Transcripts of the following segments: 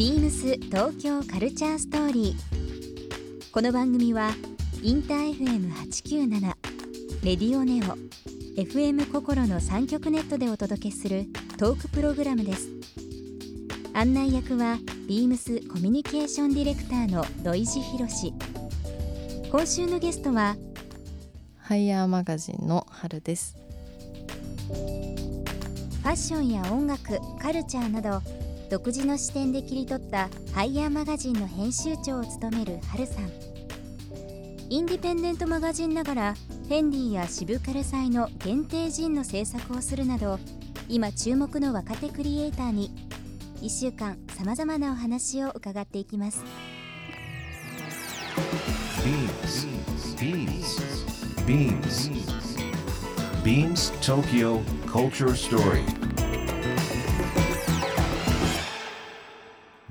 ビームス東京カルチャーストーリー。この番組はインター FM897 レディオネオ FM 心の三極ネットでお届けするトークプログラムです。案内役はビームスコミュニケーションディレクターの土井博志。今週のゲストはハイヤーマガジンの春です。ファッションや音楽カルチャーなど独自の視点で切り取ったハイヤーマガジンの編集長を務めるハルさんインディペンデントマガジンながらフェンディや渋カル祭の限定ジンの制作をするなど今注目の若手クリエイターに1週間さまざまなお話を伺っていきます Beams. Beams. Beams. Beams Tokyo Culture Story.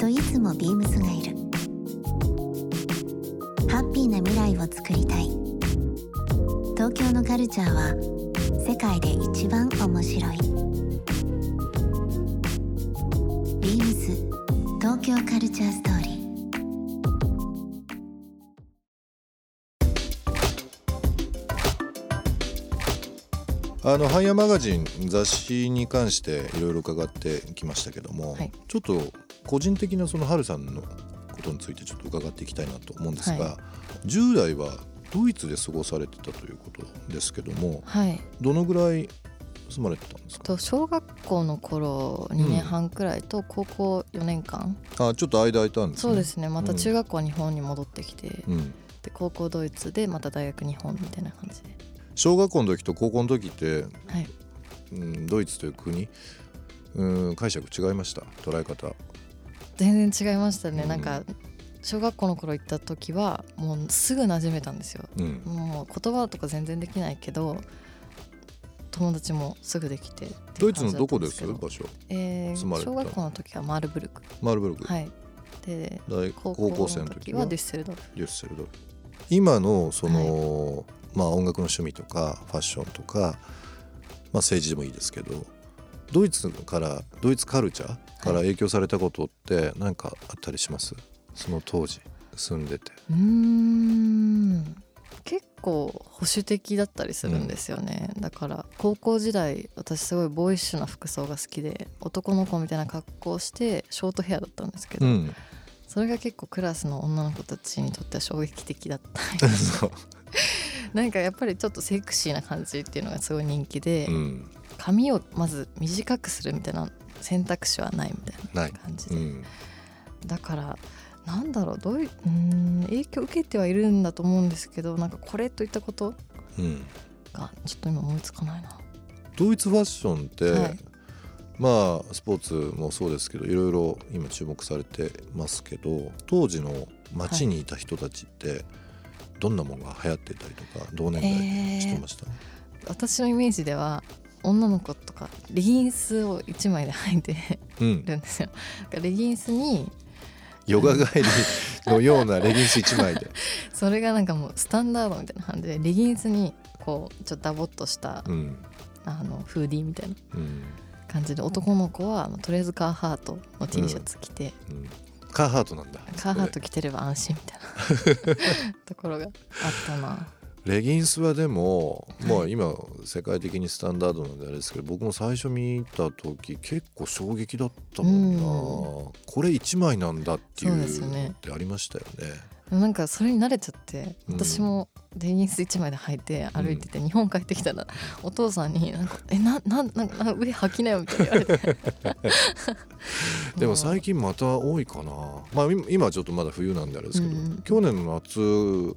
といつもビームスがいる。ハッピーな未来をつくりたい。東京のカルチャーは世界で一番面白い。ビームス東京カルチャーストーリー。あのハイヤーマガジン雑誌に関していろいろ伺ってきましたけども、はい。ちょっと個人的なそのハルさんのことについてちょっと伺っていきたいなと思うんですが、は10代はドイツで過ごされてたということですけどもはい。どのぐらい住まれてたんですか？と小学校の頃2年半くらいと高校4年間、あちょっと間空いたんですね。そうですね。またうん。中学校は日本に戻ってきて、うん、で高校ドイツでまた大学日本みたいな感じで。小学校の時と高校の時って、はい。うん、ドイツという国うん解釈違いました？捉え方全然違いましたね、うん。なんか小学校の頃行った時はもうすぐ馴染めたんですよ。うん。もう言葉とか全然できないけど友達もすぐできてドイツのどこです？場所。えー小学校の時はマールブルク。マールブルク、はい。で大高高校生の時は？はデュッセルドルフ。デュッセルドルフ。今のその、まあ音楽の趣味とかファッションとか、まあ、政治でもいいですけどドイツからドイツカルチャーから影響されたことって何かあったりします？その当時住んでて。うーん。結構保守的だったりするんですよね、だから高校時代私すごいボーイッシュな服装が好きで男の子みたいな格好をしてショートヘアだったんですけど、うん。それが結構クラスの女の子たちにとっては衝撃的だった。そう。なんかやっぱりちょっとセクシーな感じっていうのがすごい人気で、うん髪をまず短くするみたいな選択肢はないみたいな感じで、うん。だからなんだろうどういううーん影響受けてはいるんだと思うんですけどなんかこれといったことうん。がちょっと今思いつかないな。ドイツファッションって、はい。まあスポーツもそうですけどいろいろ今注目されてますけど当時の街にいた人たちってどんなものが流行ってたりとか同年代してました、私のイメージでは女の子とかレギンスを1枚で履いてうん、るんですよ。レギンスにヨガ帰りのようなレギンス1枚で、それがなんかもうスタンダードみたいな感じでレギンスにこうちょっとダボっとしたうん。あのフーディーみたいなうん。感じで男の子はとりあえずカーハートの T シャツ着て、うん、カーハートなんだ。カーハート着てれば安心みたいな ところがあったな。レギンスはでも、まあ今世界的にスタンダードなんであれですけど僕も最初見た時結構衝撃だったもんな、うん。これ1枚なんだっていうのってありましたよね。なんかそれに慣れちゃってうん。私もレギンス1枚で履いて歩いてて、日本帰ってきたらお父さんになんか「えなななんかなんか上履きなよ」みたいな言われて。でも最近また多いかな。まあ今ちょっとまだ冬なんであれですけど、うん。去年の夏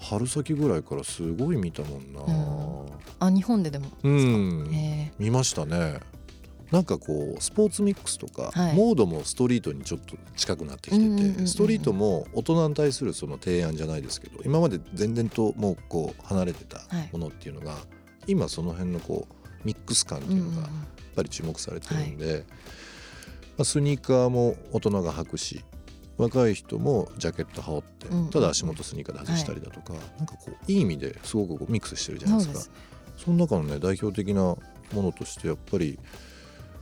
春先ぐらいからすごい見たもんな。あ日本ででもうん、え。見ましたね。なんかこうスポーツミックスとか、はい。モードもストリートにちょっと近くなってきてて、うんうんうんうんストリートも大人に対するその提案じゃないですけど今まで全然ともうこう離れてたはい。ものっていうのが、今その辺のこうミックス感っていうのがやっぱり注目されてるんで、まあ、スニーカーも大人が履くし若い人もジャケット羽織って、ただ足元スニーカーで外したりだとか、なんかこういい意味ですごくこうミックスしてるじゃないですか。そその中のね代表的なものとしてやっぱり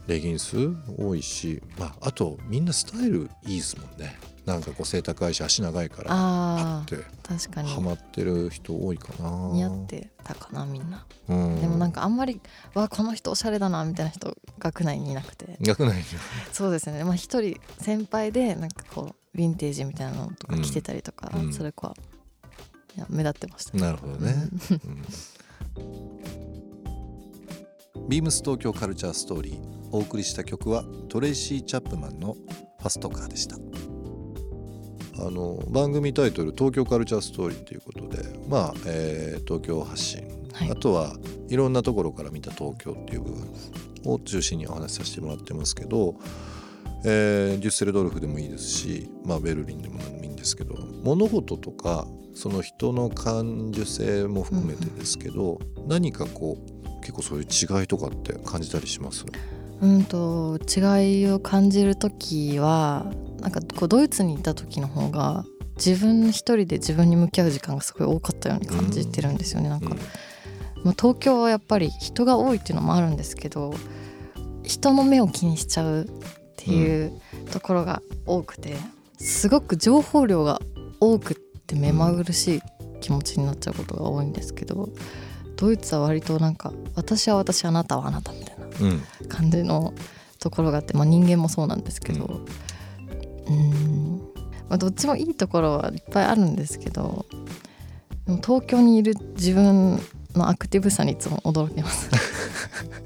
レギンス多いし、まあ、あとみんなスタイルいいですもんね。なんかこう背高いし足長いからパあッてあ確かに。ハマってる人多いかな。似合ってたかなみんな、うん、でもなんかあんまりわこの人おしゃれだなみたいな人学内にいなくて。学内にそうですね。まあ一人先輩でなんかこうヴィンテージみたいなのとか着てたりとか、うん。それはいや目立ってました。なるほどね、うん、ビームス東京カルチャーストーリーお送りした曲はトレイシー・チャップマンの「ファストカー」でした。あの番組タイトル「東京カルチャーストーリー」ということでまあ、えー東京発信、はい。あとはいろんなところから見た東京っていう部分を中心にお話しさせてもらってますけど、えーデュッセルドルフでもいいですし、まあ、ベルリンでも何でもいいんですけど物事とかその人の感受性も含めてですけど、何かこう結構そういう違いとかって感じたりします？うんと違いを感じる時はなんかこうドイツに行った時の方が自分一人で自分に向き合う時間がすごい多かったように感じてるんですよね、なんか、まあ、東京はやっぱり人が多いっていうのもあるんですけど人の目を気にしちゃうっていうところが多くてすごく情報量が多くって目まぐるしい気持ちになっちゃうことが多いんですけどドイツは割となんか私は私あなたはあなたみたいな感じのところがあって、まあ、人間もそうなんですけどうーん、まあ、どっちもいいところはいっぱいあるんですけどでも東京にいる自分のアクティブさにいつも驚きます。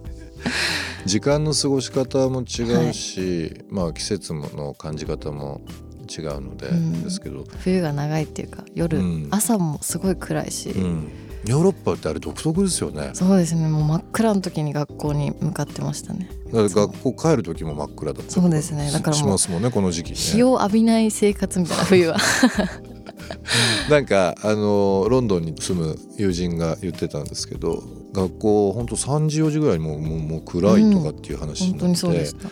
時間の過ごし方も違うし、まあ季節の感じ方も違うので、うん。ですけど、冬が長いっていうか夜、うん。朝もすごい暗いし、うん、ヨーロッパってあれ独特ですよね。そうですね。もう真っ暗の時に学校に向かってましたね。学校帰る時も真っ暗だったそうですね。だからしますもんねこの時期日ねを浴びない生活みたいな冬は。なんかあのロンドンに住む友人が言ってたんですけど学校ほんと3時4時ぐらいにもうもうもう暗いとかっていう話になって、そうでした。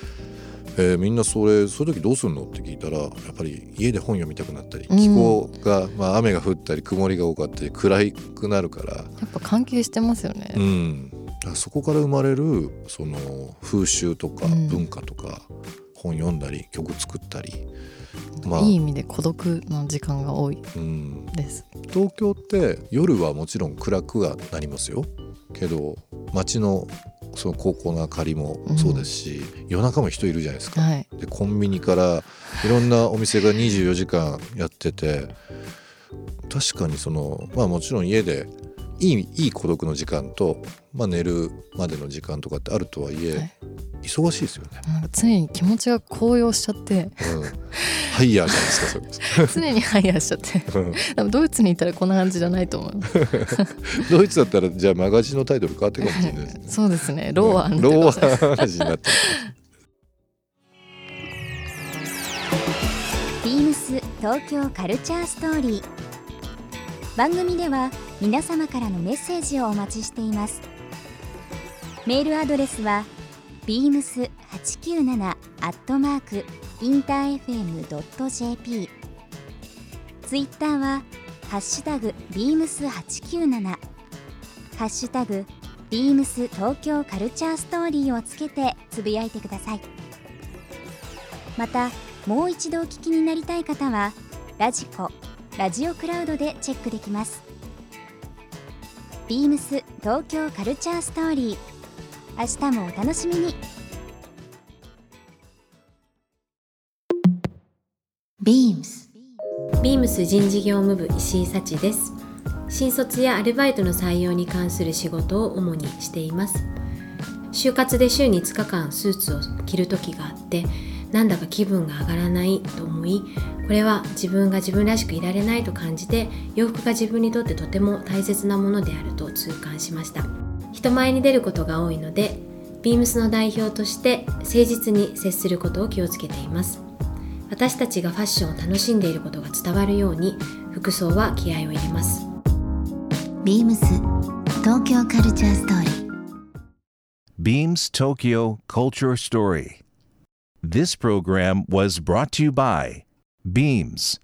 えーみんなそれそういう時どうするの？って聞いたらやっぱり家で本読みたくなったりうん気候が、まあ、雨が降ったり曇りが多かったり暗くなるから、やっぱ関係してますよね、うん、そこから生まれるその風習とかうん。文化とか、本読んだり曲作ったり、まあ。いい意味で孤独の時間が多いうん、です。東京って夜はもちろん暗くはなりますよけど街のその高校の明かりもそうですし、夜中も人いるじゃないですか。はい。でコンビニからいろんなお店が24時間やってて確かにそのまあもちろん家でいいいい孤独の時間と、まあ、寝るまでの時間とかってあるとはいえ、はい忙しいですよね。常に気持ちが高揚しちゃって。うん、ハイヤーじゃないですかそれこ常にハイヤーしちゃって。そうん。ドイツにいたらこんな感じじゃないと思う。ドイツだったらじゃあマガジンのタイトル変わってるかもしれないですね。そうですね。 lower andーアー話になってるビームス東京カルチャーストーリー。番組では皆様からのメッセージをお待ちしています。メールアドレスは beams897 アットマークインター FM.jp ツイッターはハッシュタグ beams897 ハッシュタグ beams 東京カルチャーストーリーをつけてつぶやいてください。またもう一度お聞きになりたい方はラジコラジオクラウドでチェックできます。ビームス東京カルチャーストーリー。明日もお楽しみに。ビームスビームス人事業務部石井幸です。新卒やアルバイトの採用に関する仕事を主にしています。就活で週に5日間スーツを着る時があってなんだか気分が上がらないと思いこれは自分が自分らしくいられないと感じて洋服が自分にとってとても大切なものであると痛感しました人前に出ることが多いのでビームスの代表として誠実に接することを気をつけています私たちがファッションを楽しんでいることが伝わるように服装は気合を入れますビームス東京カルチャーストーリー Beams Tokyo Culture Story. This program was brought to you by Beams.